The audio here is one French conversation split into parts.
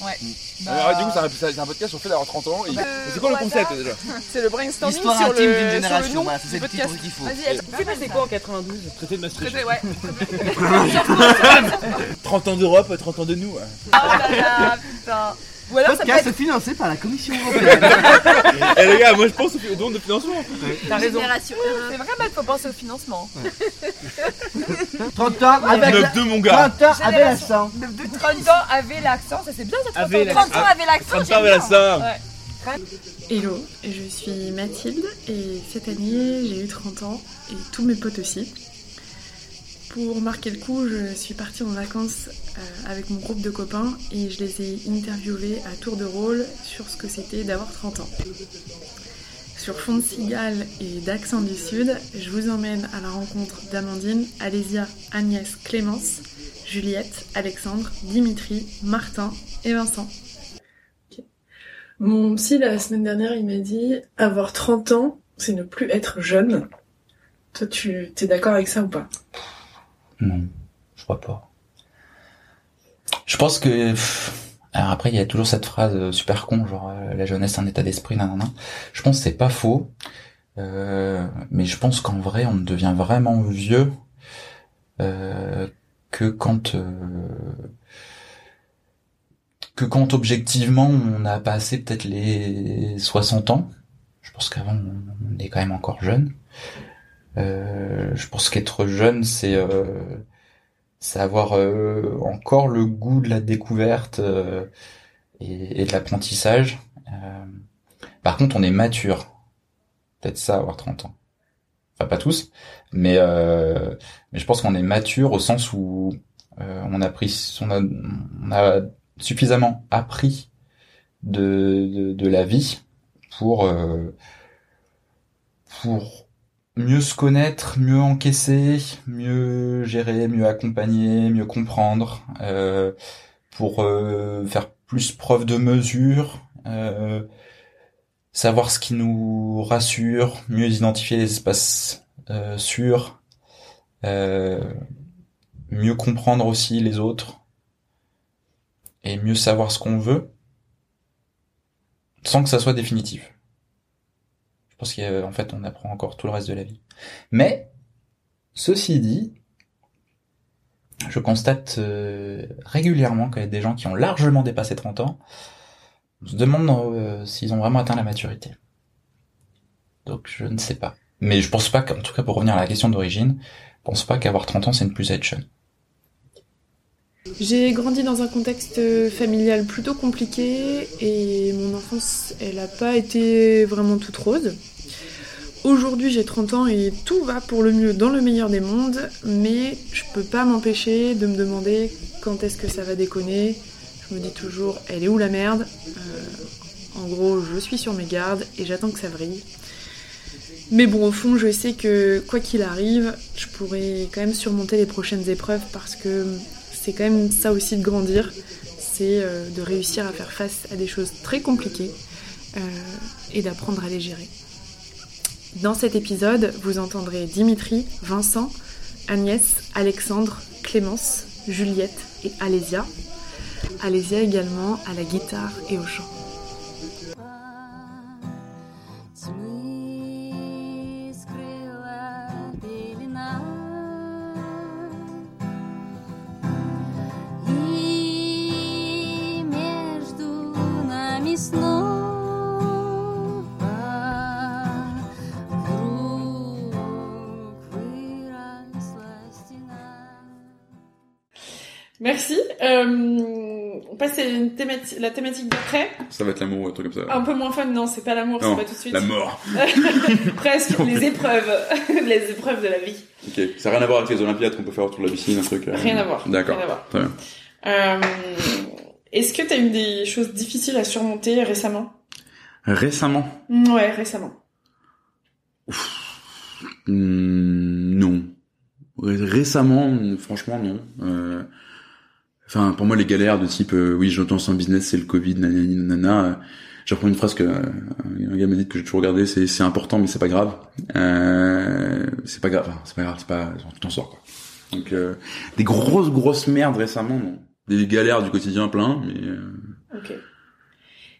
Ouais. Bah, Alors, du coup, c'est un, c'est un podcast sur le fait d'avoir 30 ans. Et... Bah, c'est quoi le concept déjà? C'est le brainstorming L'histoire sur intime le, d'une sur le génération, voilà, c'est cette podcast. titre qu'il faut. Vas-y, elle s'est passé quoi en 92 Traité de Maastricht. Traité, ouais. 30 ans d'Europe, 30 ans de nous. Oh là là, putain. Ou alors ça peut Podcast être... financé par la Commission européenne. Eh les gars, moi je pense au don de financement. T'as raison. Génération C'est vrai, il faut penser au financement. 30 ans avec la... 9-2 mon gars. 30 ans avec l'accent. De, de 30 ans avait l'accent, ça c'est bien ça 30 Avait ans. l'accent. 30 ans avait l'accent. 30 j'aime ans avec bien. l'accent. Ouais. Hello, je suis Mathilde et cette année j'ai eu 30 ans et tous mes potes aussi. Pour marquer le coup, je suis partie en vacances euh, avec mon groupe de copains et je les ai interviewés à tour de rôle sur ce que c'était d'avoir 30 ans. Sur fond de cigale et d'accent du sud, je vous emmène à la rencontre d'Amandine, Alésia, Agnès, Clémence, Juliette, Alexandre, Dimitri, Martin et Vincent. Mon psy, la semaine dernière, il m'a dit avoir 30 ans, c'est ne plus être jeune. Toi, tu es d'accord avec ça ou pas? Non, je crois pas. Je pense que alors après il y a toujours cette phrase euh, super con genre euh, la jeunesse un état d'esprit nanana. Je pense que c'est pas faux. Euh, mais je pense qu'en vrai on devient vraiment vieux euh, que quand euh, que quand objectivement on a passé peut-être les 60 ans. Je pense qu'avant on est quand même encore jeune. Euh, je pense qu'être jeune, c'est euh, avoir euh, encore le goût de la découverte euh, et, et de l'apprentissage. Euh, par contre, on est mature. Peut-être ça, avoir 30 ans. Enfin, pas tous, mais mais je pense qu'on est mature au sens où on a pris, on a, on a suffisamment appris de de, de la vie pour pour mieux se connaître, mieux encaisser, mieux gérer, mieux accompagner, mieux comprendre, euh, pour euh, faire plus preuve de mesure, euh, savoir ce qui nous rassure, mieux identifier les espaces euh, sûrs, euh, mieux comprendre aussi les autres, et mieux savoir ce qu'on veut, sans que ça soit définitif. Pense qu'en fait, on apprend encore tout le reste de la vie. Mais, ceci dit, je constate euh, régulièrement qu'il y a des gens qui ont largement dépassé 30 ans. On se demande euh, s'ils ont vraiment atteint la maturité. Donc, je ne sais pas. Mais je pense pas qu'en tout cas, pour revenir à la question d'origine, je pense pas qu'avoir 30 ans, c'est ne plus jeune. J'ai grandi dans un contexte familial plutôt compliqué et mon enfance, elle n'a pas été vraiment toute rose. Aujourd'hui, j'ai 30 ans et tout va pour le mieux dans le meilleur des mondes, mais je peux pas m'empêcher de me demander quand est-ce que ça va déconner. Je me dis toujours, elle est où la merde? Euh, En gros, je suis sur mes gardes et j'attends que ça vrille. Mais bon, au fond, je sais que quoi qu'il arrive, je pourrai quand même surmonter les prochaines épreuves parce que c'est quand même ça aussi de grandir, c'est euh, de réussir à faire face à des choses très compliquées euh, et d'apprendre à les gérer. Dans cet épisode, vous entendrez Dimitri, Vincent, Agnès, Alexandre, Clémence, Juliette et Alésia. Alésia également à la guitare et au chant. On passe à une thémati- la thématique d'après. Ça va être l'amour ou un truc comme ça. Un peu moins fun, non, c'est pas l'amour, c'est pas tout de suite. La mort. Presque, les épreuves. les épreuves de la vie. Ok. Ça n'a rien à voir avec les Olympiades qu'on peut faire autour de la piscine, un truc. euh, Rien à voir. D'accord. Très bien. Euh, Est-ce que t'as eu des choses difficiles à surmonter récemment? Récemment? Ouais, récemment. Hmm, non. Ré- Récemment, franchement, non. Euh, Enfin, pour moi, les galères de type, euh, oui, j'entends un business, c'est le Covid, nanani, nanana. euh, Je reprends une phrase que euh, un gars m'a dit que j'ai toujours regardé, c'est c'est important, mais c'est pas grave. Euh, c'est pas grave, enfin, c'est pas grave, c'est pas, tu t'en sors quoi. Donc, euh, des grosses grosses merdes récemment, non. Des galères du quotidien plein, mais euh, Ok.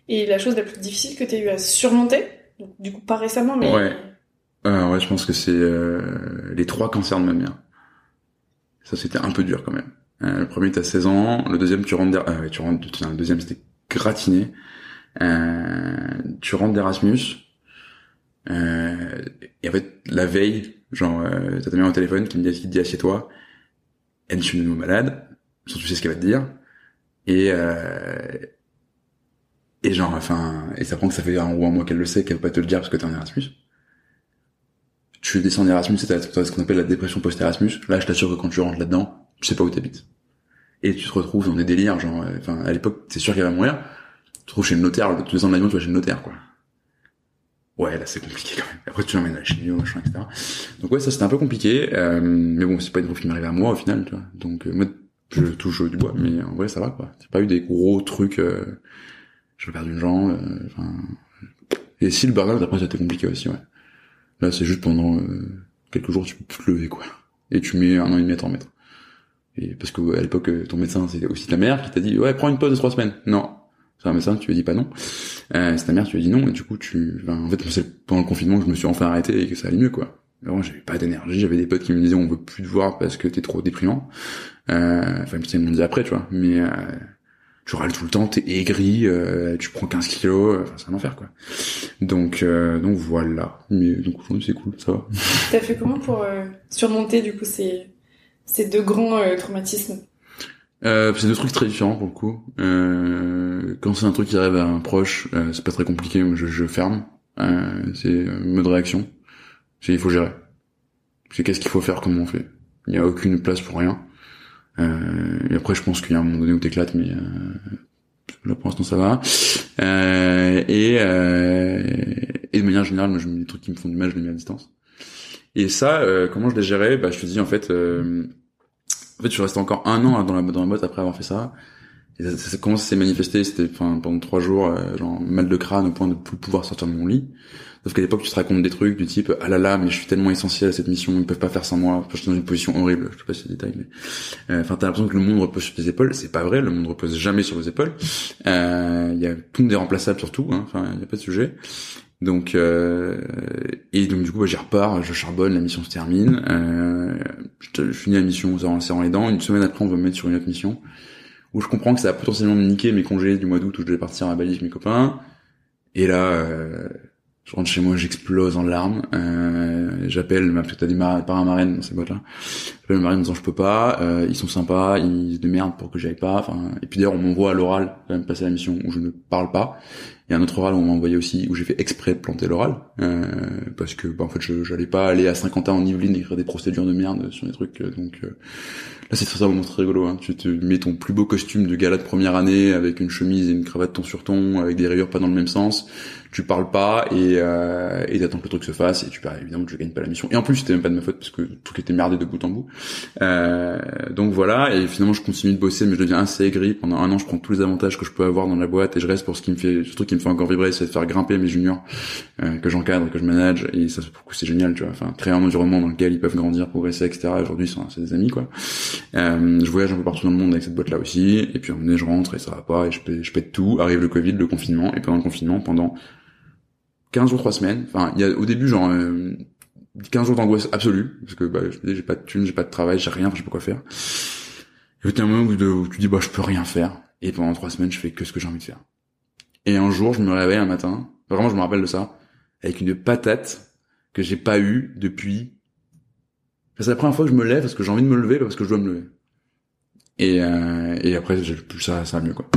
Et la chose la plus difficile que tu as eu à surmonter, donc, du coup pas récemment, mais Ouais. Euh, ouais, je pense que c'est euh, les trois cancers de ma mère. Ça, c'était un peu dur quand même. Euh, le premier, t'as 16 ans. Le deuxième, tu rentres... d'Er- ouais, tu rentres... tiens, le deuxième, c'était gratiné. Euh, tu rentres d'Erasmus. Euh, et en fait, la veille, genre, euh, t'as ta mère au téléphone qui me dit, qui te dit assieds-toi. Elle, je suis nouveau malade. Surtout, tu sais ce qu'elle va te dire. Et... Euh, et genre, enfin... Et ça prend que ça fait un ou un mois qu'elle le sait, qu'elle peut pas te le dire parce que t'es en Erasmus tu descends en Erasmus, c'est ce qu'on appelle la dépression post-Erasmus. Là, je t'assure que quand tu rentres là-dedans, tu sais pas où t'habites. Et tu te retrouves dans des délires, genre, euh, enfin, à l'époque, c'est sûr qu'elle va mourir. Tu te retrouves chez le notaire, le deux ans de l'avion, tu vas chez le notaire, quoi. Ouais, là, c'est compliqué quand même. Après, tu l'emmènes à la chimio, machin, etc. Donc ouais, ça, c'était un peu compliqué, euh, mais bon, c'est pas une fois qui m'est arrivé à moi, au final, tu vois. Donc, euh, moi, je touche du bois, mais en vrai, ça va, quoi. J'ai pas eu des gros trucs, euh, j'ai perdu une jambe, euh, enfin... et si le burn-out, après, c'était compliqué aussi, ouais. Là, c'est juste pendant euh, quelques jours, tu peux plus te lever, quoi. Et tu mets un an et demi à t'en remettre. Et parce que à l'époque, euh, ton médecin, c'était aussi ta mère qui t'a dit, ouais, prends une pause de trois semaines. Non. C'est un médecin, tu lui dit pas non. Euh, c'est ta mère, tu lui dit non, et du coup, tu, enfin, en fait, c'est pendant le confinement que je me suis enfin arrêté et que ça allait mieux, quoi. Vraiment, j'avais pas d'énergie, j'avais des potes qui me disaient, on veut plus te voir parce que t'es trop déprimant. Euh, enfin, ils m'ont dit après, tu vois. Mais, euh, tu râles tout le temps, t'es aigri, euh, tu prends 15 kilos, euh, enfin, c'est un enfer, quoi. Donc, euh, donc voilà. Mais donc aujourd'hui c'est cool, ça va. t'as fait comment pour surmonter du coup ces, ces deux grands euh, traumatismes Euh, c'est deux trucs très différents pour le coup. Euh, quand c'est un truc qui arrive à un proche, euh, c'est pas très compliqué. Je, je ferme. Euh, c'est euh, mode réaction. C'est il faut gérer. C'est qu'est-ce qu'il faut faire, comment on fait. Il n'y a aucune place pour rien. Et après, je pense qu'il y a un moment donné où t'éclates, mais là pour l'instant ça va. Et, et de manière générale, moi, je mets des trucs qui me font du mal, je les mets à distance. Et ça, euh, comment je l'ai géré? Bah, je te dis en fait. Euh, en fait, je suis resté encore un an dans la, dans la boîte après avoir fait ça. Et ça, ça, comment ça s'est manifesté? C'était pendant trois jours, euh, genre mal de crâne au point de plus pouvoir sortir de mon lit. Sauf qu'à l'époque, tu te racontes des trucs du type ah là là, mais je suis tellement essentiel à cette mission, ils peuvent pas faire sans moi. Je suis dans une position horrible. Je sais pas si c'est détail, mais euh, enfin, t'as l'impression que le monde repose sur tes épaules. C'est pas vrai, le monde repose jamais sur vos épaules. Euh, Il y a tout le monde est remplaçable surtout. Hein, enfin, il y a pas de sujet. Donc euh, et donc du coup bah, j'y repars, je charbonne, la mission se termine, euh, je, finis la mission en serrant les dents. Une semaine après, on va me mettre sur une autre mission où je comprends que ça va potentiellement me niquer mes congés du mois d'août où je devais partir à Bali avec mes copains. Et là, euh, je rentre chez moi, j'explose en larmes. Euh, j'appelle, ma- parce que t'as des mar- paramarraines dans ces boîtes-là. J'appelle le marraine en disant je peux pas, euh, ils sont sympas, ils se démerdent pour que j'aille pas. Enfin, et puis d'ailleurs on m'envoie à l'oral quand même passer la mission où je ne parle pas. Il y a un autre oral où on m'a envoyé aussi où j'ai fait exprès de planter l'oral euh, parce que bah, en fait je j'allais pas aller à Saint-Quentin en Yvelines écrire des procédures de merde sur des trucs euh, donc euh, là c'est ça un moment très rigolo hein. tu te mets ton plus beau costume de gala de première année avec une chemise et une cravate ton sur ton avec des rayures pas dans le même sens tu parles pas et euh, et t'attends que le truc se fasse et tu perds évidemment que je gagne pas la mission. Et en plus c'était même pas de ma faute parce que tout était merdé de bout en bout. Euh, donc voilà et finalement je continue de bosser mais je deviens assez aigri. Pendant un an je prends tous les avantages que je peux avoir dans la boîte et je reste pour ce qui me fait ce truc qui me fait encore vibrer c'est de faire grimper mes juniors euh, que j'encadre que je manage. Et ça pour coup c'est génial tu vois. Enfin créer un environnement dans lequel ils peuvent grandir progresser etc aujourd'hui c'est des amis quoi. Euh, je voyage un peu partout dans le monde avec cette boîte là aussi. Et puis un donné je rentre et ça va pas et je pète, je pète tout. Arrive le covid le confinement. Et pendant le confinement pendant 15 jours 3 semaines. Enfin il y a au début genre euh, 15 jours d'angoisse absolue parce que bah, je dis j'ai pas de thunes j'ai pas de travail j'ai rien je sais pas quoi faire. Et puis un moment où, où tu dis bah je peux rien faire. Et pendant trois semaines je fais que ce que j'ai envie de faire. Et un jour je me réveille un matin vraiment je me rappelle de ça avec une patate que j'ai pas eu depuis. C'est la première fois que je me lève parce que j'ai envie de me lever parce que je dois me lever. Et euh, et après j'ai plus ça ça va mieux quoi.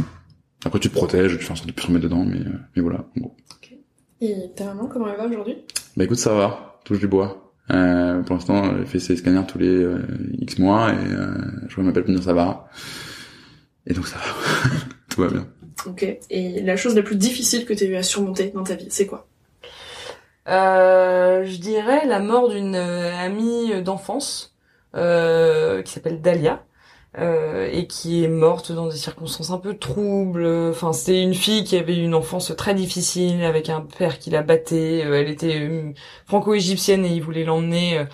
Après tu te protèges tu fais en sorte de plus remettre dedans mais euh, mais voilà en. Et ta maman, comment elle va aujourd'hui? Bah écoute, ça va, touche du bois. Euh, pour l'instant, elle fait ses scanners tous les euh, X mois et euh, je vois m'appelle pour me dire ça va. Et donc ça va, tout va bien. Ok. Et la chose la plus difficile que tu as eu à surmonter dans ta vie, c'est quoi? Euh, je dirais la mort d'une euh, amie d'enfance euh, qui s'appelle Dahlia euh, et qui est morte dans des circonstances un peu troubles. Enfin, c'était une fille qui avait une enfance très difficile avec un père qui la battait. Euh, elle était euh, franco-égyptienne et il voulait l'emmener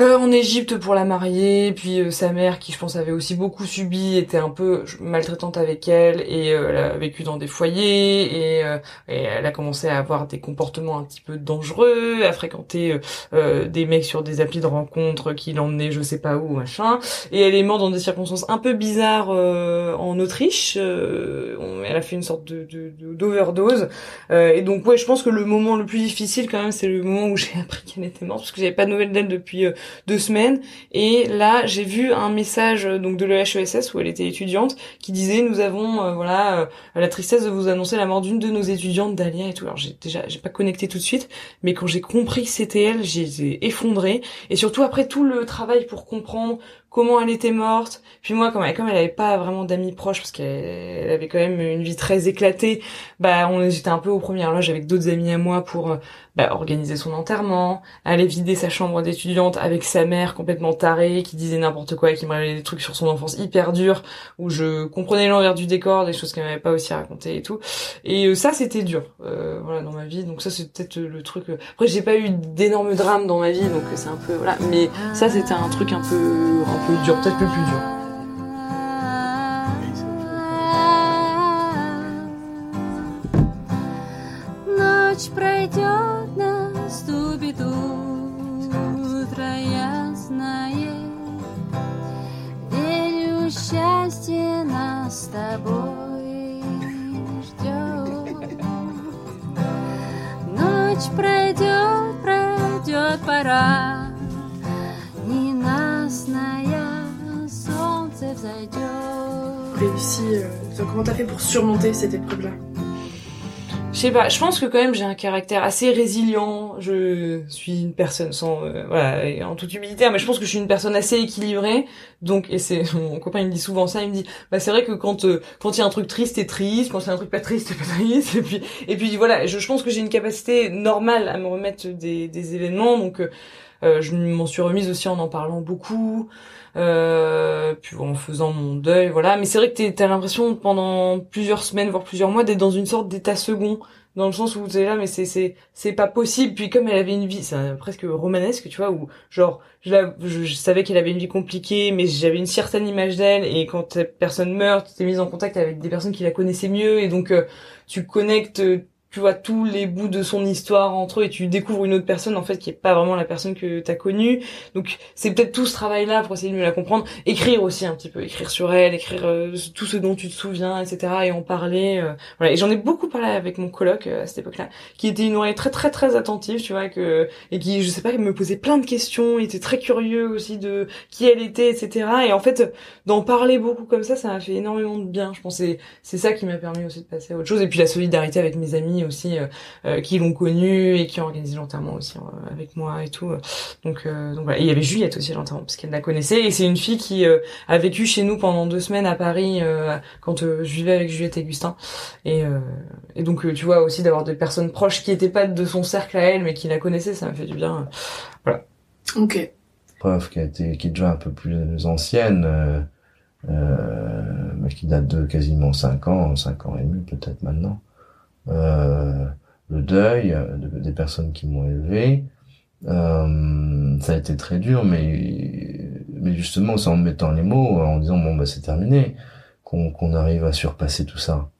euh, en Égypte pour la marier, puis euh, sa mère qui je pense avait aussi beaucoup subi était un peu maltraitante avec elle et euh, elle a vécu dans des foyers et, euh, et elle a commencé à avoir des comportements un petit peu dangereux, à fréquenter euh, des mecs sur des applis de rencontres qui l'emmenaient je sais pas où machin et elle est morte dans des circonstances un peu bizarres en Autriche. Elle a fait une sorte de d'overdose et donc ouais je pense que le moment le plus difficile quand même c'est le moment où j'ai appris qu'elle était morte parce que j'avais pas de nouvelles d'elle depuis deux semaines. Et là j'ai vu un message euh, donc de l'EHESS où elle était étudiante qui disait nous avons euh, voilà euh, la tristesse de vous annoncer la mort d'une de nos étudiantes Dalia et tout. Alors j'ai déjà j'ai pas connecté tout de suite mais quand j'ai compris que c'était elle j'ai été effondrée et surtout après tout le travail pour comprendre comment elle était morte. Puis moi comme elle, comme elle avait pas vraiment d'amis proches parce qu'elle elle avait quand même une vie très éclatée bah on j'étais un peu aux premières loges avec d'autres amis à moi pour euh, bah, organiser son enterrement aller vider sa chambre d'étudiante avec sa mère complètement tarée qui disait n'importe quoi et qui me révélait des trucs sur son enfance hyper dure où je comprenais l'envers du décor des choses qu'elle m'avait pas aussi racontées et tout. Et euh, ça c'était dur euh, voilà dans ma vie. Donc ça c'est peut-être euh, le truc après j'ai pas eu d'énormes drames dans ma vie donc c'est un peu voilà. Mais ça c'était un truc un peu peu dur peut-être le plus dur Ночь пройдет, наступит утро ясное. Верю, счастье нас с тобой ждет. Ночь пройдет, пройдет пора, Réussi, euh, comment t'as fait pour surmonter cette épreuve-là Je sais pas, je pense que quand même j'ai un caractère assez résilient. Je suis une personne sans, euh, voilà, en toute humilité, mais je pense que je suis une personne assez équilibrée. Donc, et c'est mon copain il me dit souvent ça, il me dit, bah c'est vrai que quand euh, quand il y a un truc triste, t'es triste, quand a un truc pas triste, t'es pas triste. Et puis et puis voilà, je, je pense que j'ai une capacité normale à me remettre des des événements. Donc euh, je m'en suis remise aussi en en parlant beaucoup, euh, puis en faisant mon deuil, voilà. Mais c'est vrai que t'as l'impression pendant plusieurs semaines, voire plusieurs mois, d'être dans une sorte d'état second, dans le sens où t'es là, mais c'est c'est c'est pas possible. Puis comme elle avait une vie, c'est presque romanesque, tu vois, où genre je, la- je, je savais qu'elle avait une vie compliquée, mais j'avais une certaine image d'elle. Et quand cette personne meurt, tu t'es mise en contact avec des personnes qui la connaissaient mieux, et donc euh, tu connectes. Tu vois tous les bouts de son histoire entre eux et tu découvres une autre personne en fait qui est pas vraiment la personne que t'as connue. Donc c'est peut-être tout ce travail là pour essayer de mieux la comprendre. Écrire aussi un petit peu écrire sur elle écrire euh, tout ce dont tu te souviens etc et en parler euh, voilà. Et j'en ai beaucoup parlé avec mon coloc euh, à cette époque là qui était une oreille très très très attentive tu vois que et qui je sais pas me posait plein de questions il était très curieux aussi de qui elle était etc et en fait d'en parler beaucoup comme ça ça m'a fait énormément de bien je pense. C'est c'est ça qui m'a permis aussi de passer à autre chose. Et puis la solidarité avec mes amis aussi euh, euh, qui l'ont connue et qui ont organisé l'enterrement aussi euh, avec moi et tout donc euh, donc voilà. Et il y avait Juliette aussi à l'enterrement parce qu'elle la connaissait. Et c'est une fille qui euh, a vécu chez nous pendant deux semaines à Paris euh, quand euh, je vivais avec Juliette et Gustin et euh, et donc euh, tu vois aussi d'avoir des personnes proches qui étaient pas de son cercle à elle mais qui la connaissaient ça m'a fait du bien Ok. preuve qui a été qui est déjà un peu plus ancienne euh, euh, mais qui date de quasiment cinq ans cinq ans et demi peut-être maintenant euh, le deuil de- des personnes qui m'ont élevé euh, ça a été très dur mais mais justement c'est en mettant les mots en disant bon bah c'est terminé qu'on qu'on arrive à surpasser tout ça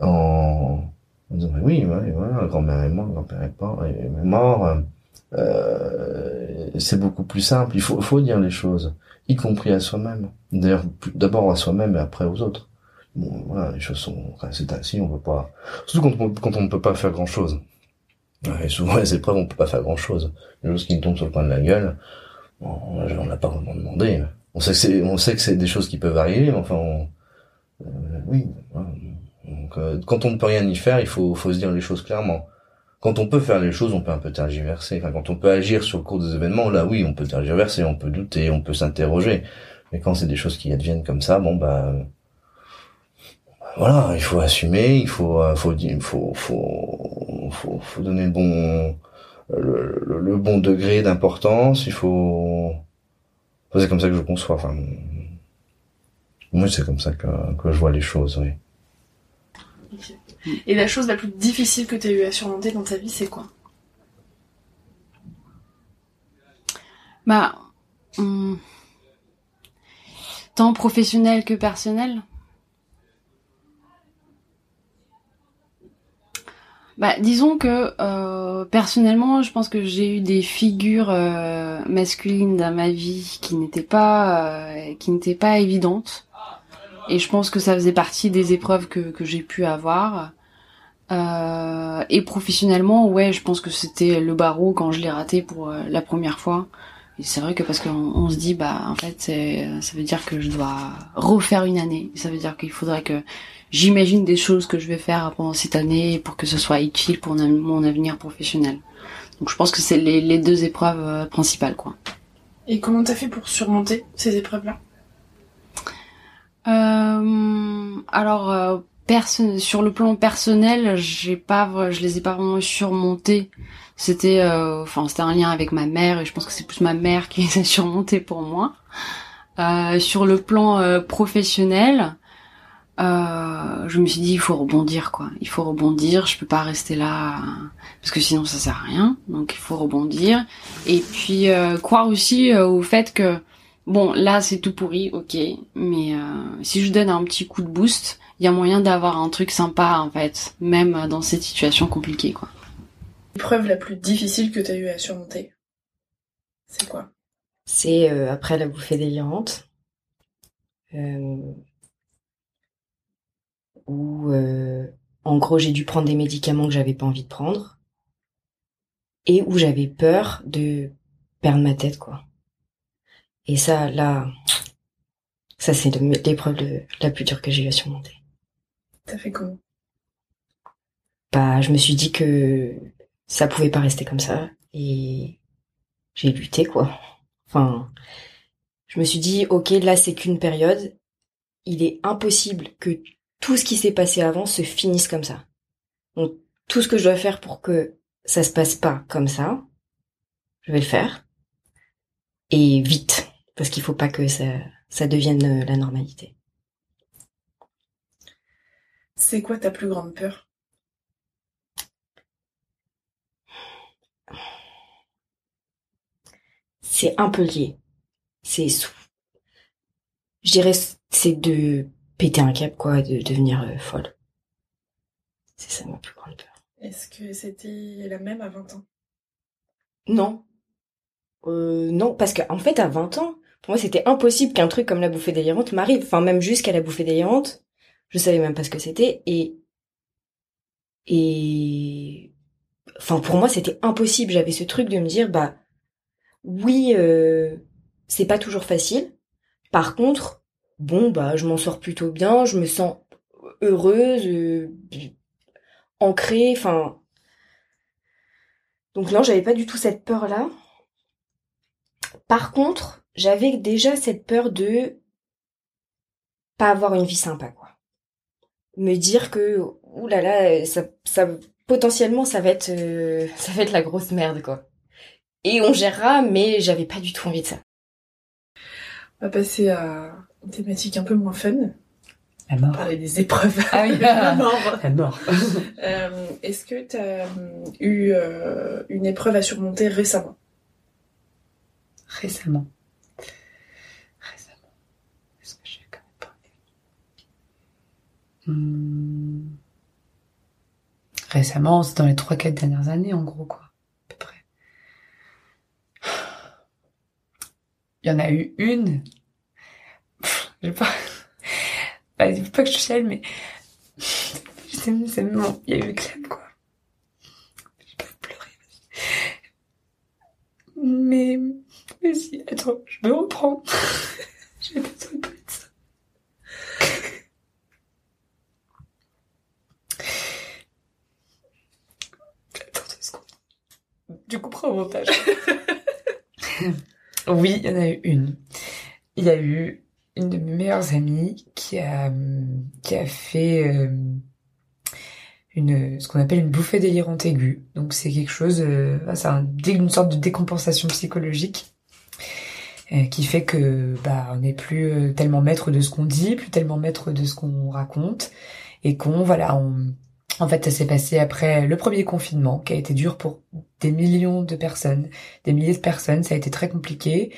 en, en disant mais oui ouais, voilà grand-mère est morte grand-père est mort mort euh, c'est beaucoup plus simple. Il faut, faut dire les choses, y compris à soi-même. D'ailleurs, d'abord à soi-même et après aux autres. Bon, voilà, les choses sont, enfin, c'est ainsi, on peut pas, surtout quand on, quand on ne peut pas faire grand chose. Et souvent, les épreuves, on peut pas faire grand chose. Les choses qui nous tombent sur le coin de la gueule, bon, on n'a pas vraiment demandé. On sait que c'est, on sait que c'est des choses qui peuvent arriver, mais enfin, euh, oui. Donc, euh, quand on ne peut rien y faire, il faut, faut se dire les choses clairement quand on peut faire les choses, on peut un peu tergiverser. Enfin, quand on peut agir sur le cours des événements, là, oui, on peut tergiverser, on peut douter, on peut s'interroger. Mais quand c'est des choses qui adviennent comme ça, bon, bah, voilà, il faut assumer, il faut, euh, faut, faut, faut, faut, faut donner le bon, le, le- le bon degré d'importance. Il faut, Enfin, c'est comme ça que je conçois. Enfin, moi, c'est comme ça que, que je vois les choses. Oui. Et la chose la plus difficile que tu as eu à surmonter dans ta vie, c'est quoi? Bah, hum, tant professionnel que personnel. Bah, disons que euh, personnellement, je pense que j'ai eu des figures euh, masculines dans ma vie qui n'étaient pas euh, qui n'étaient pas évidentes, et je pense que ça faisait partie des épreuves que que j'ai pu avoir. Euh, et professionnellement, ouais, je pense que c'était le barreau quand je l'ai raté pour euh, la première fois. Et c'est vrai que parce qu'on on se dit, bah, en fait, ça veut dire que je dois refaire une année. Ça veut dire qu'il faudrait que j'imagine des choses que je vais faire pendant cette année pour que ce soit utile pour mon avenir professionnel. Donc je pense que c'est les, les deux épreuves euh, principales, quoi. Et comment t'as fait pour surmonter ces épreuves-là? Euh, alors, euh, perso- sur le plan personnel, j'ai pas, je les ai pas vraiment surmontés. C'était, euh, enfin, c'était un lien avec ma mère et je pense que c'est plus ma mère qui les a surmontés pour moi. Euh, sur le plan euh, professionnel, euh, je me suis dit il faut rebondir quoi. Il faut rebondir. Je peux pas rester là euh, parce que sinon ça sert à rien. Donc il faut rebondir et puis euh, croire aussi euh, au fait que Bon, là, c'est tout pourri, ok, mais euh, si je donne un petit coup de boost, il y a moyen d'avoir un truc sympa, en fait, même dans cette situation compliquée, quoi. L'épreuve la plus difficile que t'as eu à surmonter C'est quoi? C'est euh, après la bouffée délirante. Euh, où, euh, en gros, j'ai dû prendre des médicaments que j'avais pas envie de prendre. Et où j'avais peur de perdre ma tête, quoi. Et ça, là, ça, c'est l'épreuve la plus dure que j'ai eu à surmonter. T'as fait comment? Bah, je me suis dit que ça pouvait pas rester comme ça. Et j'ai lutté, quoi. Enfin, je me suis dit, ok, là, c'est qu'une période. Il est impossible que tout ce qui s'est passé avant se finisse comme ça. Donc, tout ce que je dois faire pour que ça se passe pas comme ça, je vais le faire. Et vite. Parce qu'il faut pas que ça, ça devienne euh, la normalité. C'est quoi ta plus grande peur? C'est un peu lié. C'est, je dirais, c'est de péter un câble, quoi, de devenir euh, folle. C'est ça ma plus grande peur. Est-ce que c'était la même à 20 ans? Non. Euh, non, parce qu'en en fait, à 20 ans, pour moi, c'était impossible qu'un truc comme la bouffée délirante m'arrive. Enfin, même jusqu'à la bouffée délirante, je savais même pas ce que c'était. Et, et, enfin, pour moi, c'était impossible. J'avais ce truc de me dire, bah, oui, euh, c'est pas toujours facile. Par contre, bon, bah, je m'en sors plutôt bien. Je me sens heureuse, euh, ancrée. Enfin, donc non, j'avais pas du tout cette peur-là. Par contre, j'avais déjà cette peur de pas avoir une vie sympa, quoi. Me dire que, oulala, ça, ça, potentiellement, ça va être, euh, ça va être la grosse merde, quoi. Et on gérera, mais j'avais pas du tout envie de ça. On va passer à une thématique un peu moins fun. La mort. Parler des épreuves. Ah oui. La mort. La mort. Euh, Est-ce que t'as euh, eu euh, une épreuve à surmonter récemment? Récemment. Récemment. Est-ce que j'ai quand même pas Hmm. Récemment, c'est dans les 3-4 dernières années, en gros, quoi. À peu près. Il y en a eu une. Sais pas. Bah, il faut pas que je chiale, mais. C'est c'est bon. Il y a eu Clem, quoi. J'ai pas pleuré, vas-y. Mais. Vas-y, attends, je me reprends. J'ai besoin de parler de ça. Attends deux secondes. Tu comprends au montage. oui, il y en a eu une. Il y a eu une de mes meilleures amies qui a, qui a fait euh, une, ce qu'on appelle une bouffée délirante aiguë. Donc c'est quelque chose, euh, c'est une sorte de décompensation psychologique euh, qui fait que bah on n'est plus euh, tellement maître de ce qu'on dit, plus tellement maître de ce qu'on raconte, et qu'on voilà on En fait, ça s'est passé après le premier confinement, qui a été dur pour des millions de personnes, des milliers de personnes. Ça a été très compliqué.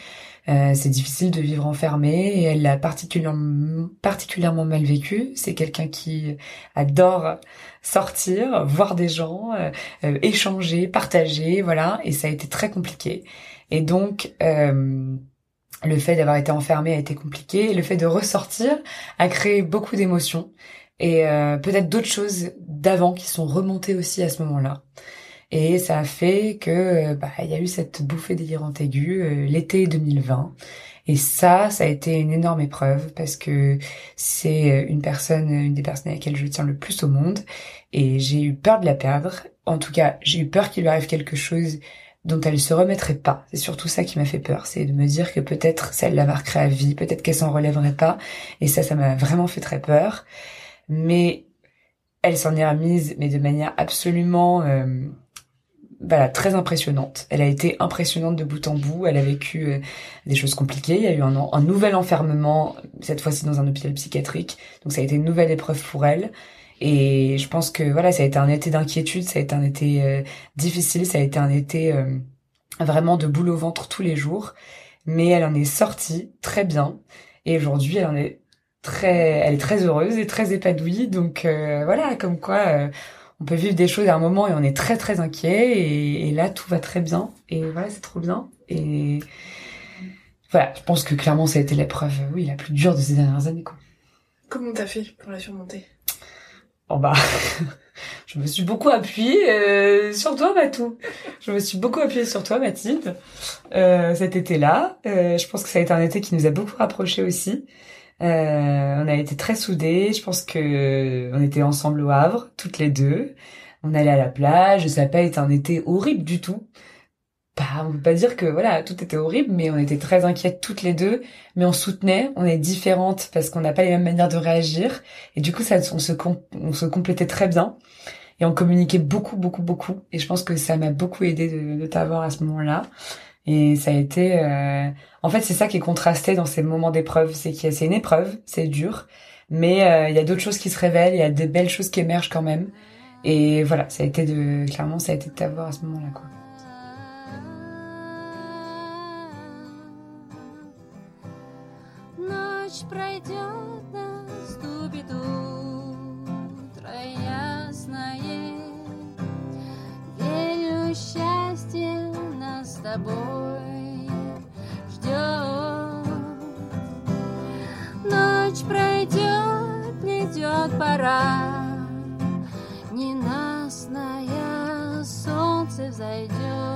Euh, c'est difficile de vivre enfermé et elle l'a particulièrement, particulièrement mal vécu. C'est quelqu'un qui adore sortir, voir des gens, euh, euh, échanger, partager, voilà. Et ça a été très compliqué. Et donc, euh, le fait d'avoir été enfermé a été compliqué. Et le fait de ressortir a créé beaucoup d'émotions et euh, peut-être d'autres choses d'avant qui sont remontées aussi à ce moment-là. Et ça a fait que euh, bah il y a eu cette bouffée délirante aiguë euh, l'été 2020. Et ça, ça a été une énorme épreuve parce que c'est euh, une personne, une des personnes à laquelle je tiens le plus au monde. Et j'ai eu peur de la perdre. En tout cas, j'ai eu peur qu'il lui arrive quelque chose dont elle se remettrait pas. C'est surtout ça qui m'a fait peur, c'est de me dire que peut-être ça la marquerait à vie, peut-être qu'elle s'en relèverait pas. Et ça, ça m'a vraiment fait très peur. Mais elle s'en est remise, mais de manière absolument, euh, voilà, très impressionnante. Elle a été impressionnante de bout en bout. Elle a vécu euh, des choses compliquées. Il y a eu un, un nouvel enfermement, cette fois-ci dans un hôpital psychiatrique. Donc ça a été une nouvelle épreuve pour elle. Et je pense que voilà, ça a été un été d'inquiétude, ça a été un été euh, difficile, ça a été un été euh, vraiment de boule au ventre tous les jours. Mais elle en est sortie très bien. Et aujourd'hui, elle en est très, elle est très heureuse et très épanouie. Donc euh, voilà, comme quoi euh, on peut vivre des choses à un moment et on est très très inquiet. Et, et là, tout va très bien. Et voilà, c'est trop bien. Et voilà, je pense que clairement, ça a été l'épreuve, oui, la plus dure de ces dernières années. Quoi. Comment t'as fait pour la surmonter? Bon bah, je me suis beaucoup appuyée euh, sur toi, Matou. Je me suis beaucoup appuyée sur toi, Mathilde, euh, cet été-là. Euh, je pense que ça a été un été qui nous a beaucoup rapprochés aussi. Euh, on a été très soudés. Je pense que on était ensemble au Havre, toutes les deux. On allait à la plage. Ça n'a pas été un été horrible du tout. Bah, on peut pas dire que voilà tout était horrible, mais on était très inquiètes toutes les deux. Mais on soutenait. On est différentes parce qu'on n'a pas les mêmes manières de réagir. Et du coup, ça, on se on se complétait très bien. Et on communiquait beaucoup, beaucoup, beaucoup. Et je pense que ça m'a beaucoup aidé de, de t'avoir à ce moment-là. Et ça a été, euh, en fait, c'est ça qui est contrasté dans ces moments d'épreuve, c'est qu'il y a, c'est une épreuve, c'est dur, mais euh, il y a d'autres choses qui se révèlent, il y a des belles choses qui émergent quand même. Et voilà, ça a été de, clairement, ça a été de t'avoir à ce moment-là, quoi. Ночь пройдет, наступит утро ясное. Верю, счастье нас с тобой ждет. Ночь пройдет, придет пора. Взойдет. Солнце взойдет.